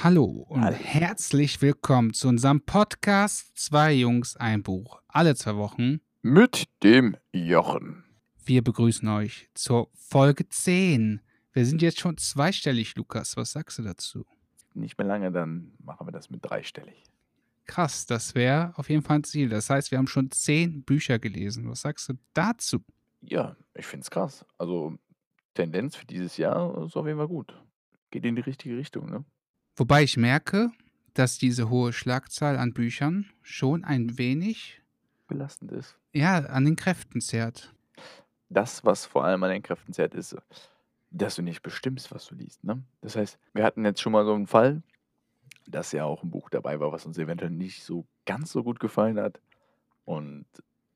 Hallo und Hallo. herzlich willkommen zu unserem Podcast Zwei Jungs, ein Buch. Alle zwei Wochen. Mit dem Jochen. Wir begrüßen euch zur Folge 10. Wir sind jetzt schon zweistellig, Lukas. Was sagst du dazu? Nicht mehr lange, dann machen wir das mit dreistellig. Krass, das wäre auf jeden Fall ein Ziel. Das heißt, wir haben schon zehn Bücher gelesen. Was sagst du dazu? Ja, ich finde es krass. Also Tendenz für dieses Jahr ist auf jeden Fall gut. Geht in die richtige Richtung, ne? Wobei ich merke, dass diese hohe Schlagzahl an Büchern schon ein wenig belastend ist. Ja, an den Kräften zehrt. Das, was vor allem an den Kräften zehrt, ist, dass du nicht bestimmst, was du liest. Ne? Das heißt, wir hatten jetzt schon mal so einen Fall, dass ja auch ein Buch dabei war, was uns eventuell nicht so ganz so gut gefallen hat. Und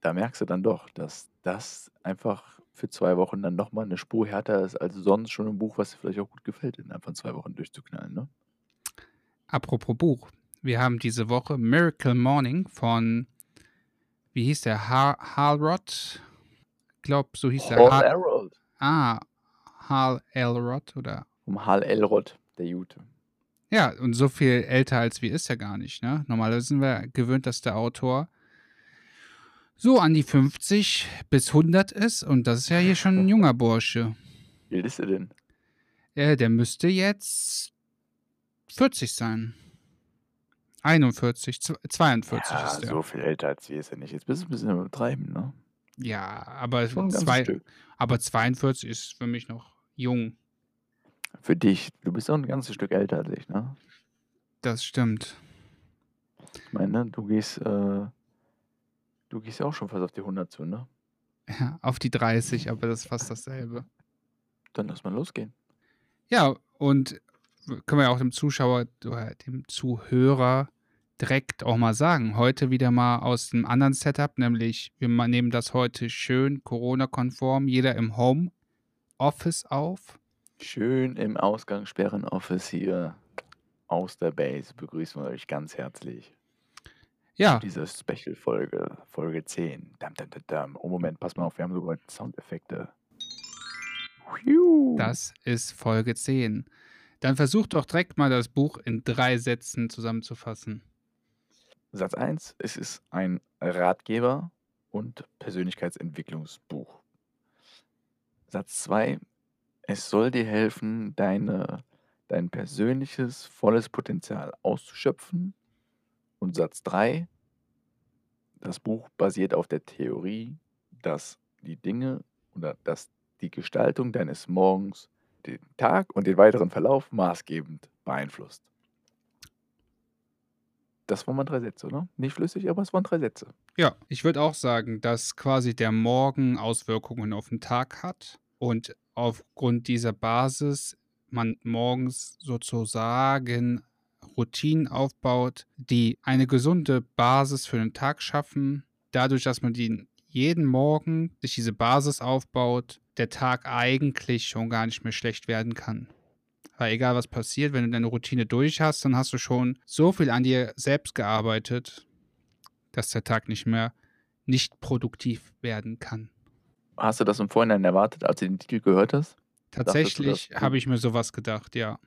da merkst du dann doch, dass das einfach für zwei Wochen dann nochmal eine Spur härter ist als sonst schon ein Buch, was dir vielleicht auch gut gefällt, in einfach zwei Wochen durchzuknallen. Ne? Apropos Buch. Wir haben diese Woche Miracle Morning von, wie hieß der? Har Halrod? Ich glaube, so hieß der. Hal Elrod. Ah, Hal Elrod oder? Um Hal Elrod, der Jute. Ja, und so viel älter als wir ist er gar nicht. Ne? Normalerweise sind wir gewöhnt, dass der Autor so an die 50 bis 100 ist. Und das ist ja hier schon ein junger Bursche. Wie alt ist er denn? Äh, der müsste jetzt 40 sein. 41, 42 ja, ist der. so viel älter als wir ist er nicht. Jetzt bist du ein bisschen übertreiben, ne? Ja, aber, zwei, aber 42 ist für mich noch jung. Für dich. Du bist auch ein ganzes Stück älter als ich, ne? Das stimmt. Ich meine, du gehst, äh, du gehst ja auch schon fast auf die 100 zu, ne? Ja, auf die 30, aber das ist fast dasselbe. Dann lass mal losgehen. Ja, und können wir ja auch dem Zuschauer oder dem Zuhörer direkt auch mal sagen. Heute wieder mal aus dem anderen Setup, nämlich wir nehmen das heute schön Corona-konform, jeder im Home-Office auf. Schön im Ausgangssperren-Office hier aus der Base begrüßen wir euch ganz herzlich. Ja. Diese Special-Folge, Folge 10. Dam, dam, dam, dam. Oh, Moment, pass mal auf, wir haben sogar Soundeffekte. Das ist Folge 10. Dann versuch doch direkt mal das Buch in drei Sätzen zusammenzufassen. Satz 1, es ist ein Ratgeber und Persönlichkeitsentwicklungsbuch. Satz 2, es soll dir helfen, deine, dein persönliches, volles Potenzial auszuschöpfen. Und Satz 3, das Buch basiert auf der Theorie, dass die Dinge oder dass die Gestaltung deines Morgens den Tag und den weiteren Verlauf maßgebend beeinflusst. Das waren mal drei Sätze, oder? Nicht flüssig, aber es waren drei Sätze. Ja, ich würde auch sagen, dass quasi der Morgen Auswirkungen auf den Tag hat und aufgrund dieser Basis man morgens sozusagen Routinen aufbaut, die eine gesunde Basis für den Tag schaffen, dadurch, dass man die jeden Morgen sich diese Basis aufbaut, der Tag eigentlich schon gar nicht mehr schlecht werden kann. Weil egal was passiert, wenn du deine Routine durch hast, dann hast du schon so viel an dir selbst gearbeitet, dass der Tag nicht mehr nicht produktiv werden kann. Hast du das im Vorhinein erwartet, als du den Titel gehört hast? Tatsächlich habe ich mir sowas gedacht, ja.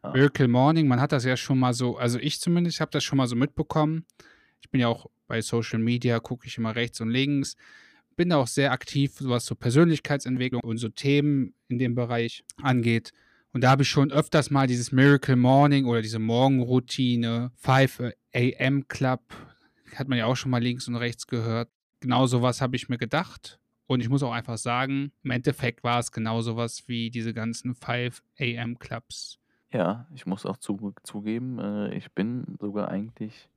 Ah. Miracle Morning, man hat das ja schon mal so, also ich zumindest habe das schon mal so mitbekommen. Ich bin ja auch bei Social Media, gucke ich immer rechts und links bin da auch sehr aktiv, was so Persönlichkeitsentwicklung und so Themen in dem Bereich angeht. Und da habe ich schon öfters mal dieses Miracle Morning oder diese Morgenroutine, 5 AM Club, hat man ja auch schon mal links und rechts gehört. Genau sowas habe ich mir gedacht. Und ich muss auch einfach sagen, im Endeffekt war es genau sowas wie diese ganzen 5 AM Clubs. Ja, ich muss auch zu, zugeben, äh, ich bin sogar eigentlich,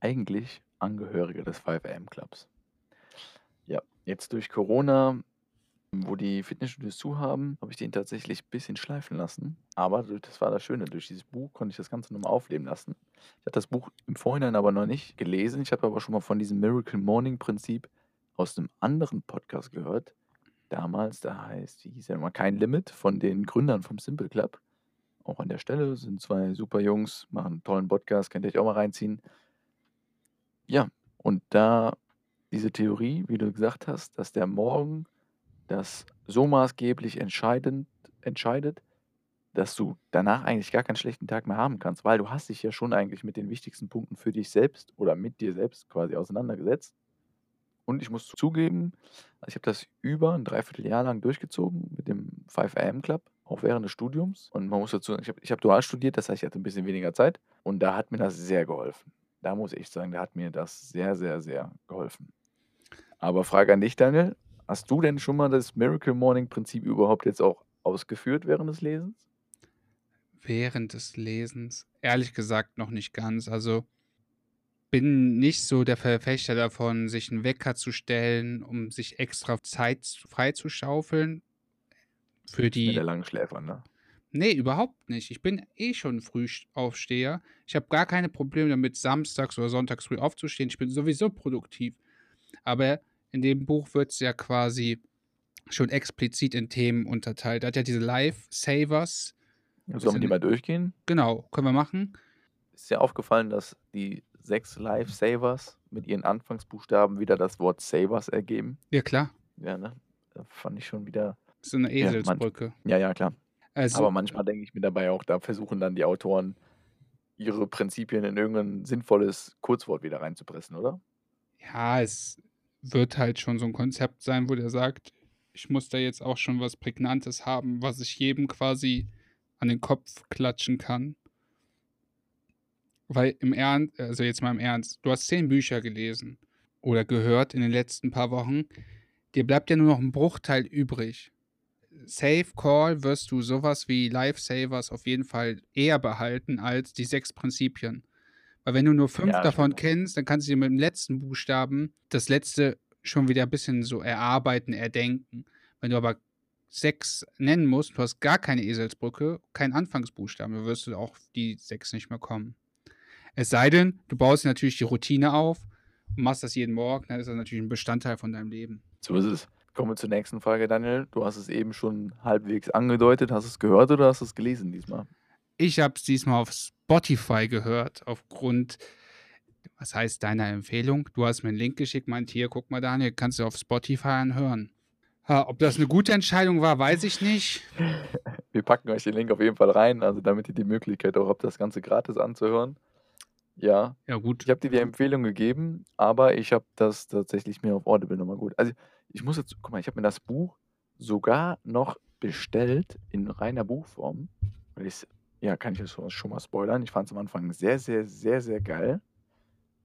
eigentlich Angehöriger des 5 AM Clubs. Jetzt durch Corona, wo die Fitnessstudios zu haben, habe ich den tatsächlich ein bisschen schleifen lassen. Aber das war das Schöne. Durch dieses Buch konnte ich das Ganze nochmal aufleben lassen. Ich hatte das Buch im Vorhinein aber noch nicht gelesen. Ich habe aber schon mal von diesem Miracle Morning Prinzip aus einem anderen Podcast gehört. Damals, da heißt, wie hieß er nochmal, Kein Limit von den Gründern vom Simple Club. Auch an der Stelle sind zwei super Jungs, machen einen tollen Podcast, könnt ihr euch auch mal reinziehen. Ja, und da diese Theorie, wie du gesagt hast, dass der Morgen das so maßgeblich entscheidend, entscheidet, dass du danach eigentlich gar keinen schlechten Tag mehr haben kannst, weil du hast dich ja schon eigentlich mit den wichtigsten Punkten für dich selbst oder mit dir selbst quasi auseinandergesetzt. Und ich muss zugeben, ich habe das über ein Dreivierteljahr lang durchgezogen mit dem 5 AM Club, auch während des Studiums. Und man muss dazu sagen, ich habe habe dual studiert, das heißt, ich hatte ein bisschen weniger Zeit. Und da hat mir das sehr geholfen. Da muss ich sagen, da hat mir das sehr, sehr, sehr geholfen. Aber Frage an dich, Daniel. Hast du denn schon mal das Miracle Morning Prinzip überhaupt jetzt auch ausgeführt während des Lesens? Während des Lesens? Ehrlich gesagt noch nicht ganz. Also bin nicht so der Verfechter davon, sich einen Wecker zu stellen, um sich extra Zeit freizuschaufeln. Für Mit die. der langen Schläfer, ne? Nee, überhaupt nicht. Ich bin eh schon Frühaufsteher. Ich habe gar keine Probleme damit, samstags oder sonntags früh aufzustehen. Ich bin sowieso produktiv. Aber in dem Buch wird es ja quasi schon explizit in Themen unterteilt. Da hat ja diese Lifesavers. Sollen wir die mal durchgehen? genau, können wir machen. Ist dir aufgefallen, dass die sechs Lifesavers mit ihren Anfangsbuchstaben wieder das Wort Savers ergeben? Ja, klar. Ja, ne? Das fand ich schon wieder. So eine Ja, Eselsbrücke. ja, ja, klar. Aber Also, manchmal denke ich mir dabei auch, da versuchen dann die Autoren ihre Prinzipien in irgendein sinnvolles Kurzwort wieder reinzupressen, oder? ja, es wird halt schon so ein Konzept sein, wo der sagt, ich muss da jetzt auch schon was Prägnantes haben, was ich jedem quasi an den Kopf klatschen kann. Weil im Ernst, also jetzt mal im Ernst, du hast zehn Bücher gelesen oder gehört in den letzten paar Wochen. Dir bleibt ja nur noch ein Bruchteil übrig. Safe Call wirst du sowas wie Lifesavers auf jeden Fall eher behalten als die sechs Prinzipien. Weil wenn du nur fünf Ja, davon stimmt. kennst, dann kannst du dir mit dem letzten Buchstaben das letzte schon wieder ein bisschen so erarbeiten, erdenken. Wenn du aber sechs nennen musst, du hast gar keine Eselsbrücke, kein Anfangsbuchstaben, dann wirst du auch die sechs nicht mehr kommen. Es sei denn, du baust natürlich die Routine auf und machst das jeden Morgen, dann ist das natürlich ein Bestandteil von deinem Leben. So ist es. Kommen wir zur nächsten Frage, Daniel. Du hast es eben schon halbwegs angedeutet. Hast du es gehört oder hast du es gelesen diesmal? Ich habe es diesmal auf Spotify gehört, aufgrund, was heißt deiner Empfehlung? Du hast mir einen Link geschickt, meint hier, guck mal, Daniel, kannst du auf Spotify anhören. Ha, ob das eine gute Entscheidung war, weiß ich nicht. Wir packen euch den Link auf jeden Fall rein, also damit ihr die Möglichkeit auch habt, das Ganze gratis anzuhören. Ja, Ja, gut. ich habe dir die Empfehlung gegeben, aber ich habe das tatsächlich mir auf Audible nochmal gut. Also ich muss jetzt, guck mal, ich habe mir das Buch sogar noch bestellt in reiner Buchform. Weil ich, ja, kann ich schon, schon mal spoilern. Ich fand es am Anfang sehr, sehr, sehr, sehr geil.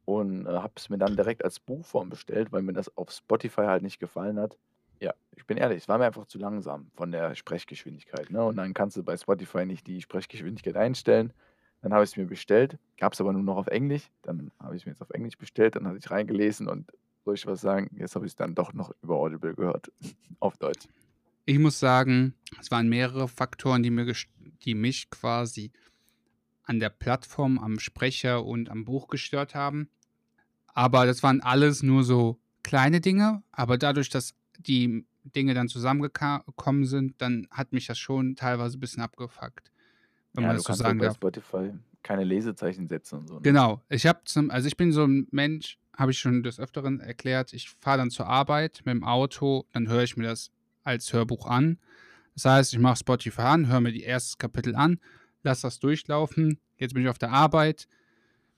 Und äh, habe es mir dann direkt als Buchform bestellt, weil mir das auf Spotify halt nicht gefallen hat. Ja, ich bin ehrlich, es war mir einfach zu langsam von der Sprechgeschwindigkeit. Ne? Und dann kannst du bei Spotify nicht die Sprechgeschwindigkeit einstellen. Dann habe ich es mir bestellt, gab es aber nur noch auf Englisch. Dann habe ich es mir jetzt auf Englisch bestellt, dann hatte ich reingelesen und soll ich was sagen? Jetzt habe ich es dann doch noch über Audible gehört, auf Deutsch. Ich muss sagen, es waren mehrere Faktoren, die, mir gest- die mich quasi an der Plattform, am Sprecher und am Buch gestört haben. Aber das waren alles nur so kleine Dinge. Aber dadurch, dass die Dinge dann zusammengekommen sind, dann hat mich das schon teilweise ein bisschen abgefuckt. Wenn Ja, man das so sagen bei darf. Spotify keine Lesezeichen setzen und so. Ne? Genau. Ich habe zum, also ich bin so ein Mensch, habe ich schon des Öfteren erklärt. Ich fahre dann zur Arbeit mit dem Auto, dann höre ich mir das als Hörbuch an. Das heißt, ich mache Spotify an, höre mir die ersten Kapitel an, lasse das durchlaufen. Jetzt bin ich auf der Arbeit.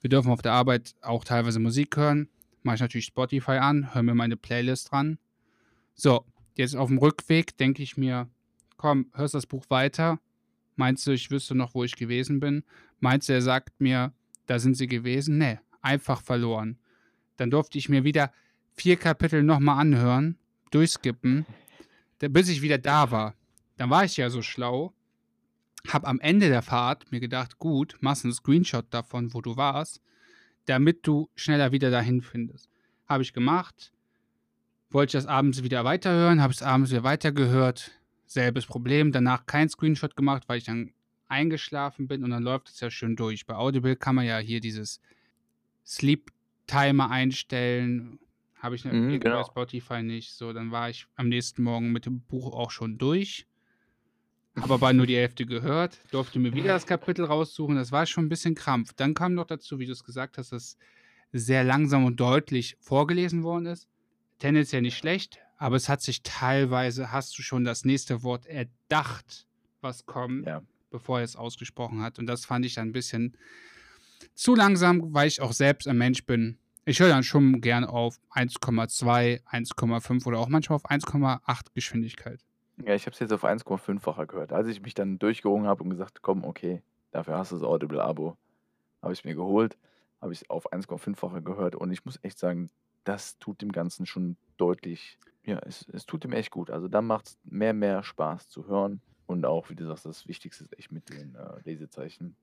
Wir dürfen auf der Arbeit auch teilweise Musik hören. Mache ich natürlich Spotify an, höre mir meine Playlist dran. So, jetzt auf dem Rückweg denke ich mir, komm, hörst das Buch weiter. Meinst du, ich wüsste noch, wo ich gewesen bin? Meinst du, er sagt mir, da sind sie gewesen? Nee, einfach verloren. Dann durfte ich mir wieder vier Kapitel nochmal anhören, durchskippen, bis ich wieder da war. Dann war ich ja so schlau, hab am Ende der Fahrt mir gedacht, gut, machst einen Screenshot davon, wo du warst, damit du schneller wieder dahin findest. Habe ich gemacht, wollte ich das abends wieder weiterhören, habe es abends wieder weitergehört, selbes Problem, danach kein Screenshot gemacht, weil ich dann eingeschlafen bin und dann läuft es ja schön durch. Bei Audible kann man ja hier dieses Sleep Timer einstellen. Habe ich Mhm, irgendwie bei genau. Spotify nicht. So, dann war ich am nächsten Morgen mit dem Buch auch schon durch. Habe aber nur die Hälfte gehört, durfte mir wieder das Kapitel raussuchen. Das war schon ein bisschen Krampf. Dann kam noch dazu, wie du es gesagt hast, dass sehr langsam und deutlich vorgelesen worden ist. Tendenziell nicht schlecht, aber es hat sich teilweise, hast du schon das nächste Wort erdacht, was kommt, Ja. bevor er es ausgesprochen hat. Und das fand ich dann ein bisschen zu langsam, weil ich auch selbst ein Mensch bin. Ich höre dann schon gern auf 1,2, 1,5 oder auch manchmal auf 1,8 Geschwindigkeit. Ja, ich habe es jetzt auf 1,5-facher gehört. Als ich mich dann durchgerungen habe und gesagt, komm, okay, dafür hast du das Audible-Abo, habe ich mir geholt, habe ich auf 1,5-facher gehört und ich muss echt sagen, das tut dem Ganzen schon deutlich, ja, es, es tut dem echt gut. Also da macht es mehr, mehr Spaß zu hören und auch, wie du sagst, das Wichtigste ist echt mit den äh, Lesezeichen.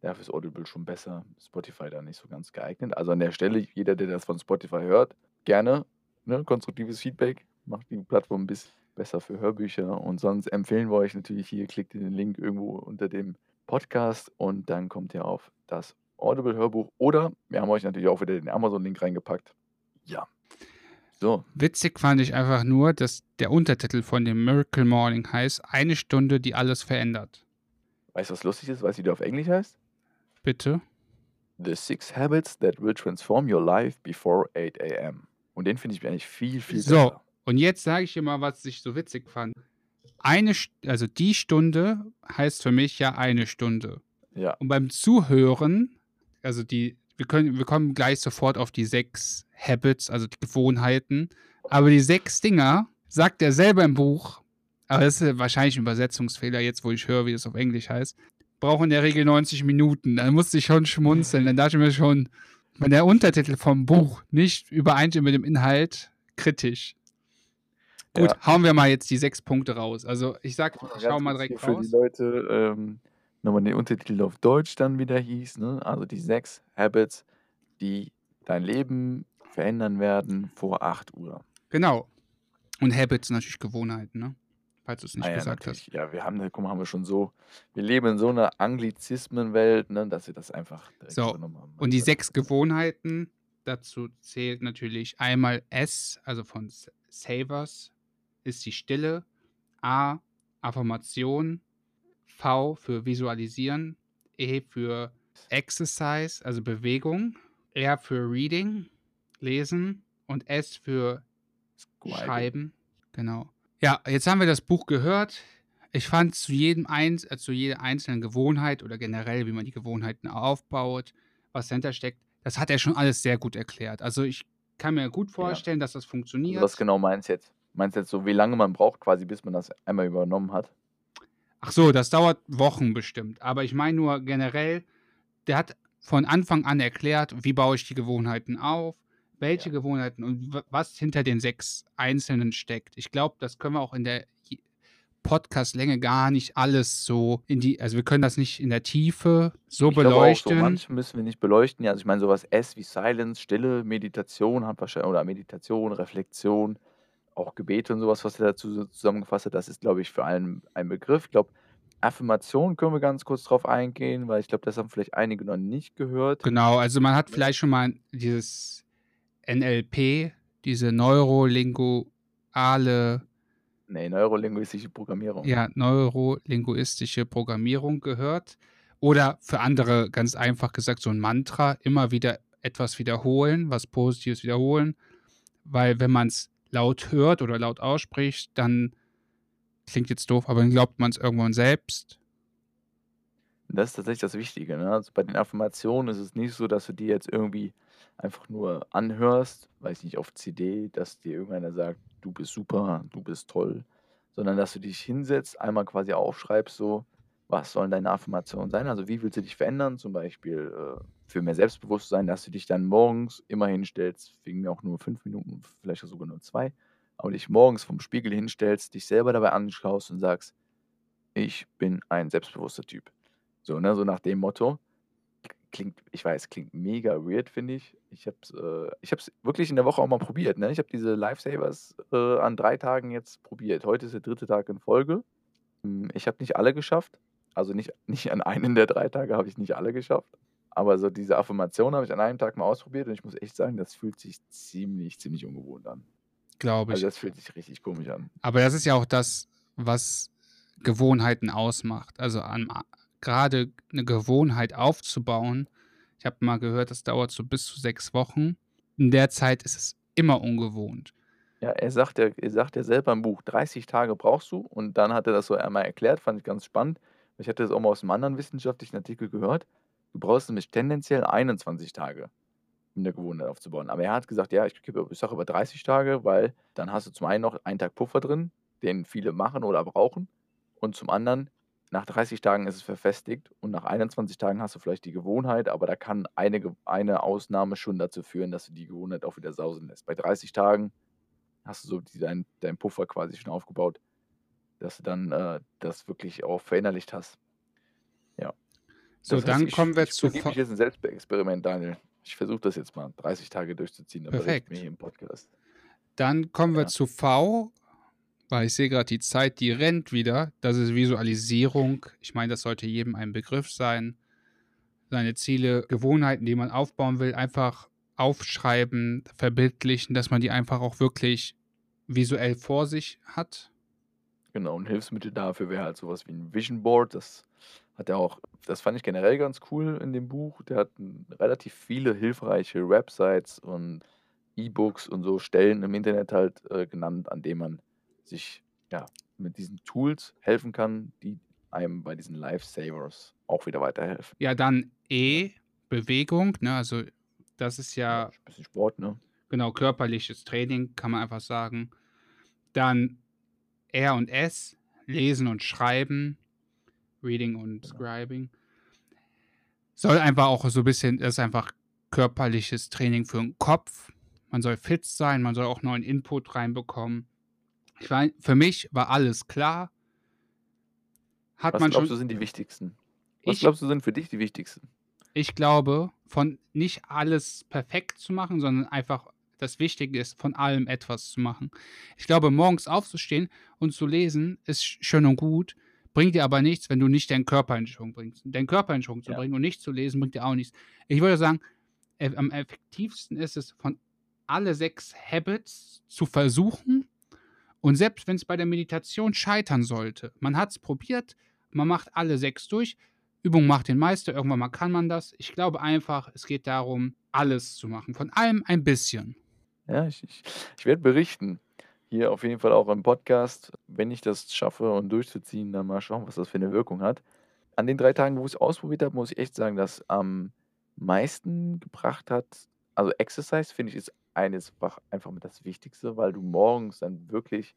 Dafür ist Audible schon besser, Spotify da nicht so ganz geeignet. Also an der Stelle, jeder, der das von Spotify hört, gerne ne, konstruktives Feedback, macht die Plattform ein bisschen besser für Hörbücher. Und sonst empfehlen wir euch natürlich hier, klickt in den Link irgendwo unter dem Podcast und dann kommt ihr auf das Audible-Hörbuch. Oder wir haben euch natürlich auch wieder den Amazon-Link reingepackt. Ja. So. Witzig fand ich einfach nur, dass der Untertitel von dem Miracle Morning heißt: Eine Stunde, die alles verändert. Weißt du, was lustig ist? Weißt du, wie der auf Englisch heißt? Bitte. The Six Habits That Will Transform Your Life Before 8 a.m. Und den finde ich eigentlich viel, viel besser. So, und jetzt sage ich dir mal, was ich so witzig fand. Eine, also die Stunde heißt für mich ja eine Stunde. Ja. Und beim Zuhören, also die, wir können, wir kommen gleich sofort auf die sechs Habits, also die Gewohnheiten. Aber die sechs Dinger sagt er selber im Buch, aber das ist wahrscheinlich ein Übersetzungsfehler, jetzt wo ich höre, wie es auf Englisch heißt brauche in der Regel 90 Minuten. Dann musste ich schon schmunzeln. Dann dachte ich mir schon, wenn der Untertitel vom Buch nicht übereinstimmt mit dem Inhalt, kritisch. Gut, ja. hauen wir mal jetzt die sechs Punkte raus. Also ich sag, ich schau mal direkt raus. Für die Leute ähm, nochmal den Untertitel auf Deutsch dann wieder hieß, ne? Also die sechs Habits, die dein Leben verändern werden vor 8 Uhr. Genau. Und Habits natürlich Gewohnheiten, ne? falls du es nicht Ah ja, gesagt hast. Ja, wir haben, guck mal, haben wir schon so, wir leben in so einer Anglizismenwelt, ne, dass wir das einfach So, und die sechs Gewohnheiten, dazu zählt natürlich einmal S, also von Savers, ist die Stille, A, Affirmation, V für Visualisieren, E für Exercise, also Bewegung, R für Reading, Lesen und S für Scribing. Schreiben. Genau. Ja, jetzt haben wir das Buch gehört. Ich fand zu jedem eins, äh, zu jeder einzelnen Gewohnheit oder generell, wie man die Gewohnheiten aufbaut, was dahinter steckt, das hat er schon alles sehr gut erklärt. Also ich kann mir gut vorstellen, ja. dass das funktioniert. Also was genau meinst du jetzt? Meinst du jetzt so, wie lange man braucht, quasi, bis man das einmal übernommen hat? Ach so, das dauert Wochen bestimmt. Aber ich meine nur generell, der hat von Anfang an erklärt, wie baue ich die Gewohnheiten auf, welche ja. Gewohnheiten und was hinter den sechs Einzelnen steckt. Ich glaube, das können wir auch in der Podcast-Länge gar nicht alles so in die, also wir können das nicht in der Tiefe so ich beleuchten. Auch, so manche müssen wir nicht beleuchten. Ja, also ich meine, sowas S wie Silence, Stille, Meditation hat wahrscheinlich, oder Meditation, Reflexion, auch Gebete und sowas, was er dazu zusammengefasst hat, das ist, glaube ich, für allen ein Begriff. Ich glaube, Affirmation können wir ganz kurz drauf eingehen, weil ich glaube, das haben vielleicht einige noch nicht gehört. Genau, also man hat vielleicht schon mal dieses NLP, diese neurolinguale. Nee, neurolinguistische Programmierung. Ja, neurolinguistische Programmierung gehört. Oder für andere ganz einfach gesagt so ein Mantra, immer wieder etwas wiederholen, was Positives wiederholen. Weil wenn man es laut hört oder laut ausspricht, dann klingt jetzt doof, aber dann glaubt man es irgendwann selbst. Das ist tatsächlich das Wichtige. Ne? Also bei den Affirmationen ist es nicht so, dass du die jetzt irgendwie einfach nur anhörst, weiß nicht, auf CD, dass dir irgendeiner sagt, du bist super, du bist toll, sondern dass du dich hinsetzt, einmal quasi aufschreibst, so, was sollen deine Affirmationen sein? Also wie willst du dich verändern? Zum Beispiel äh, für mehr Selbstbewusstsein, dass du dich dann morgens immer hinstellst, wegen mir auch nur fünf Minuten, vielleicht sogar nur zwei, aber dich morgens vom Spiegel hinstellst, dich selber dabei anschaust und sagst, ich bin ein selbstbewusster Typ. So, ne, so nach dem Motto klingt, ich weiß, klingt mega weird, finde ich. Ich habe es äh, ich wirklich in der Woche auch mal probiert. Ne? Ich habe diese Lifesavers äh, an drei Tagen jetzt probiert. Heute ist der dritte Tag in Folge. Hm, ich habe nicht alle geschafft. Also nicht, nicht an einem der drei Tage habe ich nicht alle geschafft. Aber so diese Affirmation habe ich an einem Tag mal ausprobiert und ich muss echt sagen, das fühlt sich ziemlich, ziemlich ungewohnt an. Glaube also ich. Also das fühlt sich richtig komisch an. Aber das ist ja auch das, was Gewohnheiten ausmacht. Also an, gerade eine Gewohnheit aufzubauen. Ich habe mal gehört, das dauert so bis zu sechs Wochen. In der Zeit ist es immer ungewohnt. Ja, er sagt ja, er sagt ja selber im Buch, 30 Tage brauchst du und dann hat er das so einmal erklärt, fand ich ganz spannend. Ich hatte das auch mal aus einem anderen wissenschaftlichen Artikel gehört. Du brauchst nämlich tendenziell 21 Tage, um eine Gewohnheit aufzubauen. Aber er hat gesagt, ja, ich, sage über 30 Tage, weil dann hast du zum einen noch einen Tag Puffer drin, den viele machen oder brauchen. Und zum anderen, nach 30 Tagen ist es verfestigt und nach 21 Tagen hast du vielleicht die Gewohnheit, aber da kann eine, eine Ausnahme schon dazu führen, dass du die Gewohnheit auch wieder sausen lässt. Bei 30 Tagen hast du so deinen dein Puffer quasi schon aufgebaut, dass du dann äh, das wirklich auch verinnerlicht hast. Ja. So, das heißt, dann ich, kommen wir ich zu. Ich jetzt ein Selbstexperiment, Daniel. Ich versuche das jetzt mal 30 Tage durchzuziehen, dann Perfekt. mir hier im Podcast. Dann kommen wir zu V, weil ich sehe gerade die Zeit, die rennt wieder. Das ist Visualisierung. Ich meine, das sollte jedem ein Begriff sein. Seine Ziele, Gewohnheiten, die man aufbauen will, einfach aufschreiben, verbildlichen, dass man die einfach auch wirklich visuell vor sich hat. Genau, ein Hilfsmittel dafür wäre halt sowas wie ein Vision Board. Das hat er auch, das fand ich generell ganz cool in dem Buch. Der hat relativ viele hilfreiche Websites und E-Books und so Stellen im Internet halt äh, genannt, an denen man sich ja mit diesen Tools helfen kann, die einem bei diesen Lifesavers auch wieder weiterhelfen. Ja, dann E, Bewegung, ne? Also das ist ja. ein bisschen Sport, ne? Genau, körperliches Training, kann man einfach sagen. Dann R und S, Lesen und Schreiben. Reading und. Scribing. Soll einfach auch so ein bisschen, das ist einfach körperliches Training für den Kopf. Man soll fit sein, man soll auch neuen Input reinbekommen. Ich war, für mich war alles klar. Hat Was man glaubst schon, du sind die wichtigsten? Was ich, glaubst du sind für dich die wichtigsten? Ich glaube, von nicht alles perfekt zu machen, sondern einfach das Wichtige ist, von allem etwas zu machen. Ich glaube, morgens aufzustehen und zu lesen ist schön und gut, bringt dir aber nichts, wenn du nicht deinen Körper in Schwung bringst. Deinen Körper in Schwung zu ja. bringen und nicht zu lesen, bringt dir auch nichts. Ich würde sagen, am effektivsten ist es, von alle sechs Habits zu versuchen. Und selbst wenn es bei der Meditation scheitern sollte, man hat es probiert, man macht alle sechs durch, Übung macht den Meister, irgendwann mal kann man das. Ich glaube einfach, es geht darum, alles zu machen, von allem ein bisschen. Ja, ich, ich, ich werde berichten. Hier auf jeden Fall auch im Podcast, wenn ich das schaffe und durchzuziehen, dann mal schauen, was das für eine Wirkung hat. An den drei Tagen, wo ich es ausprobiert habe, muss ich echt sagen, dass am meisten gebracht hat, also Exercise finde ich ist eines einfach mit das Wichtigste, weil du morgens dann wirklich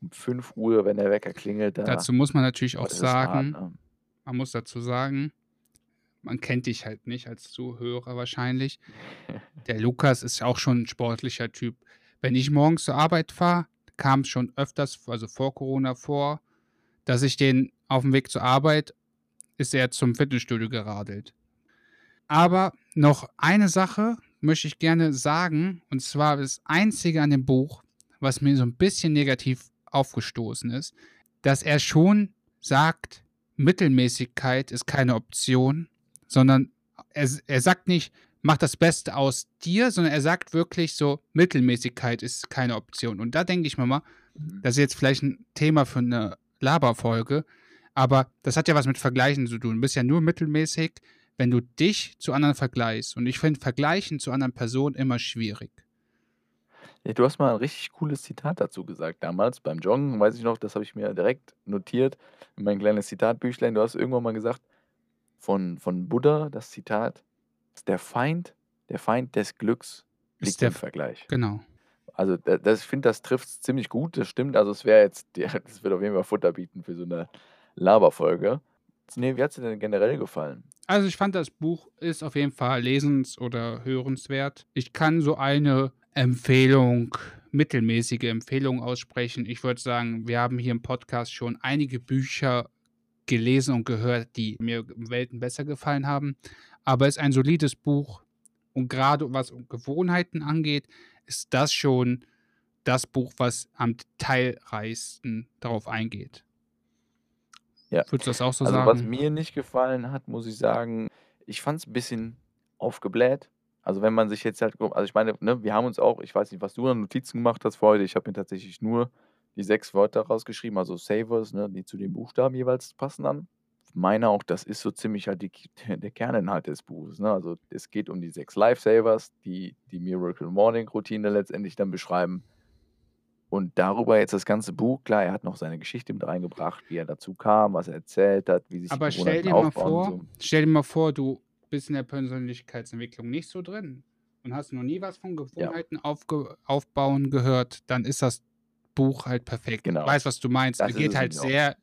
um 5 Uhr, wenn der Wecker klingelt, da, Dazu muss man natürlich auch sagen, hart, ne? man muss dazu sagen, man kennt dich halt nicht als Zuhörer wahrscheinlich. Der Lukas ist auch schon ein sportlicher Typ. Wenn ich morgens zur Arbeit fahre, kam es schon öfters, also vor Corona vor, dass ich den auf dem Weg zur Arbeit ist er zum Fitnessstudio geradelt. Aber noch eine Sache möchte ich gerne sagen, und zwar das Einzige an dem Buch, was mir so ein bisschen negativ aufgestoßen ist, dass er schon sagt, Mittelmäßigkeit ist keine Option, sondern er, er sagt nicht, mach das Beste aus dir, sondern er sagt wirklich so, Mittelmäßigkeit ist keine Option. Und da denke ich mir mal, mhm. das ist jetzt vielleicht ein Thema für eine Laberfolge, aber das hat ja was mit Vergleichen zu tun. Du bist ja nur mittelmäßig, wenn du dich zu anderen vergleichst. Und ich finde Vergleichen zu anderen Personen immer schwierig. Ja, du hast mal ein richtig cooles Zitat dazu gesagt damals beim Joggen, weiß ich noch, das habe ich mir direkt notiert in mein kleines Zitatbüchlein. Du hast irgendwann mal gesagt, von, von Buddha, das Zitat, der Feind, der Feind des Glücks liegt ist der, im Vergleich. Genau. Also das, das, ich finde, das trifft es ziemlich gut, das stimmt. Also es wäre jetzt, das wird auf jeden Fall Futter bieten für so eine Laberfolge. Nee, wie hat es dir denn generell gefallen? Also ich fand, das Buch ist auf jeden Fall lesens- oder hörenswert. Ich kann so eine Empfehlung, mittelmäßige Empfehlung aussprechen. Ich würde sagen, wir haben hier im Podcast schon einige Bücher gelesen und gehört, die mir im Welten besser gefallen haben. Aber es ist ein solides Buch. Und gerade was Gewohnheiten angeht, ist das schon das Buch, was am detailreichsten darauf eingeht. Ja. Würdest du das auch so also, sagen? was mir nicht gefallen hat, muss ich sagen, ich fand es ein bisschen aufgebläht. Also, wenn man sich jetzt halt, also ich meine, ne, wir haben uns auch, ich weiß nicht, was du an Notizen gemacht hast für heute. Ich habe mir tatsächlich nur die sechs Wörter rausgeschrieben, also Savers, ne, die zu den Buchstaben jeweils passen an. Ich meine auch, das ist so ziemlich halt die, der Kerninhalt des Buches. Ne? Also es geht um die sechs Lifesavers, die die Miracle Morning Routine letztendlich dann beschreiben. Und darüber jetzt das ganze Buch, klar, er hat noch seine Geschichte mit reingebracht, wie er dazu kam, was er erzählt hat, wie sich Aber die stell dir mal vor, So. stell dir mal vor, du bist in der Persönlichkeitsentwicklung nicht so drin und hast noch nie was von Ja, Gewohnheiten aufge aufbauen gehört, dann ist das Buch halt perfekt. Ich genau. weiß, was du meinst. Er Das ist geht halt sehr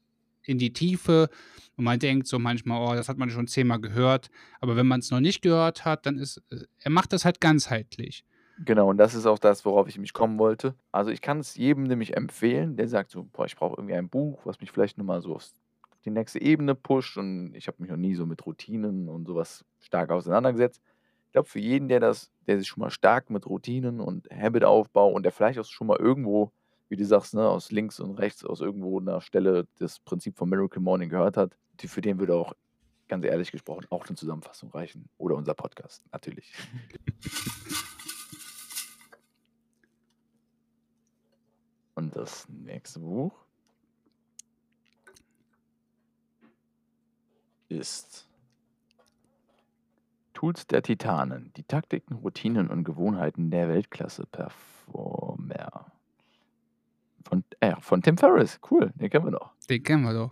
in die Tiefe und man denkt so manchmal, oh, das hat man schon zehnmal gehört. Aber wenn man es noch nicht gehört hat, dann ist, äh, er macht das halt ganzheitlich. Genau, und das ist auch das, worauf ich mich kommen wollte. Also ich kann es jedem nämlich empfehlen, der sagt so, boah, ich brauche irgendwie ein Buch, was mich vielleicht nochmal so auf die nächste Ebene pusht und ich habe mich noch nie so mit Routinen und sowas stark auseinandergesetzt. Ich glaube, für jeden, der das, der sich schon mal stark mit Routinen und Habitaufbau und der vielleicht auch schon mal irgendwo, wie du sagst, ne, aus links und rechts, aus irgendwo einer Stelle das Prinzip von Miracle Morning gehört hat, die, für den würde auch, ganz ehrlich gesprochen, auch eine Zusammenfassung reichen. Oder unser Podcast, natürlich. Und das nächste Buch ist Tools der Titanen, die Taktiken, Routinen und Gewohnheiten der Weltklasse-Performer. Von, äh, von Tim Ferriss, cool, den kennen wir noch. Den kennen wir doch.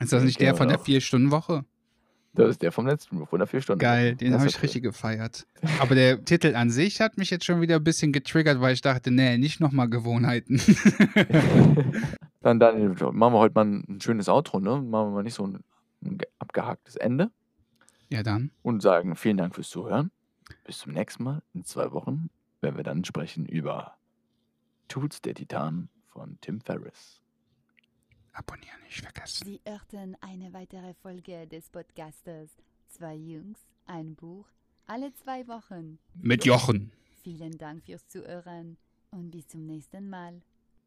Ist das Den nicht der von der. Vier-Stunden-Woche? Das ist der vom letzten von der vier Stunden. Geil, den habe ich cool. richtig gefeiert. Aber der Titel an sich hat mich jetzt schon wieder ein bisschen getriggert, weil ich dachte, nee, nicht nochmal Gewohnheiten. Dann, Daniel, machen wir heute mal ein schönes Outro, ne? Machen wir mal nicht so ein, ein abgehaktes Ende ja, dann. und sagen vielen Dank fürs Zuhören. Bis zum nächsten Mal in zwei Wochen, wenn wir dann sprechen über Tools der Titan von Tim Ferriss. Abonnieren nicht vergessen. Sie hörten eine weitere Folge des Podcasters Zwei Jungs, ein Buch, alle zwei Wochen. Mit Jochen. Vielen Dank fürs Zuhören und bis zum nächsten Mal.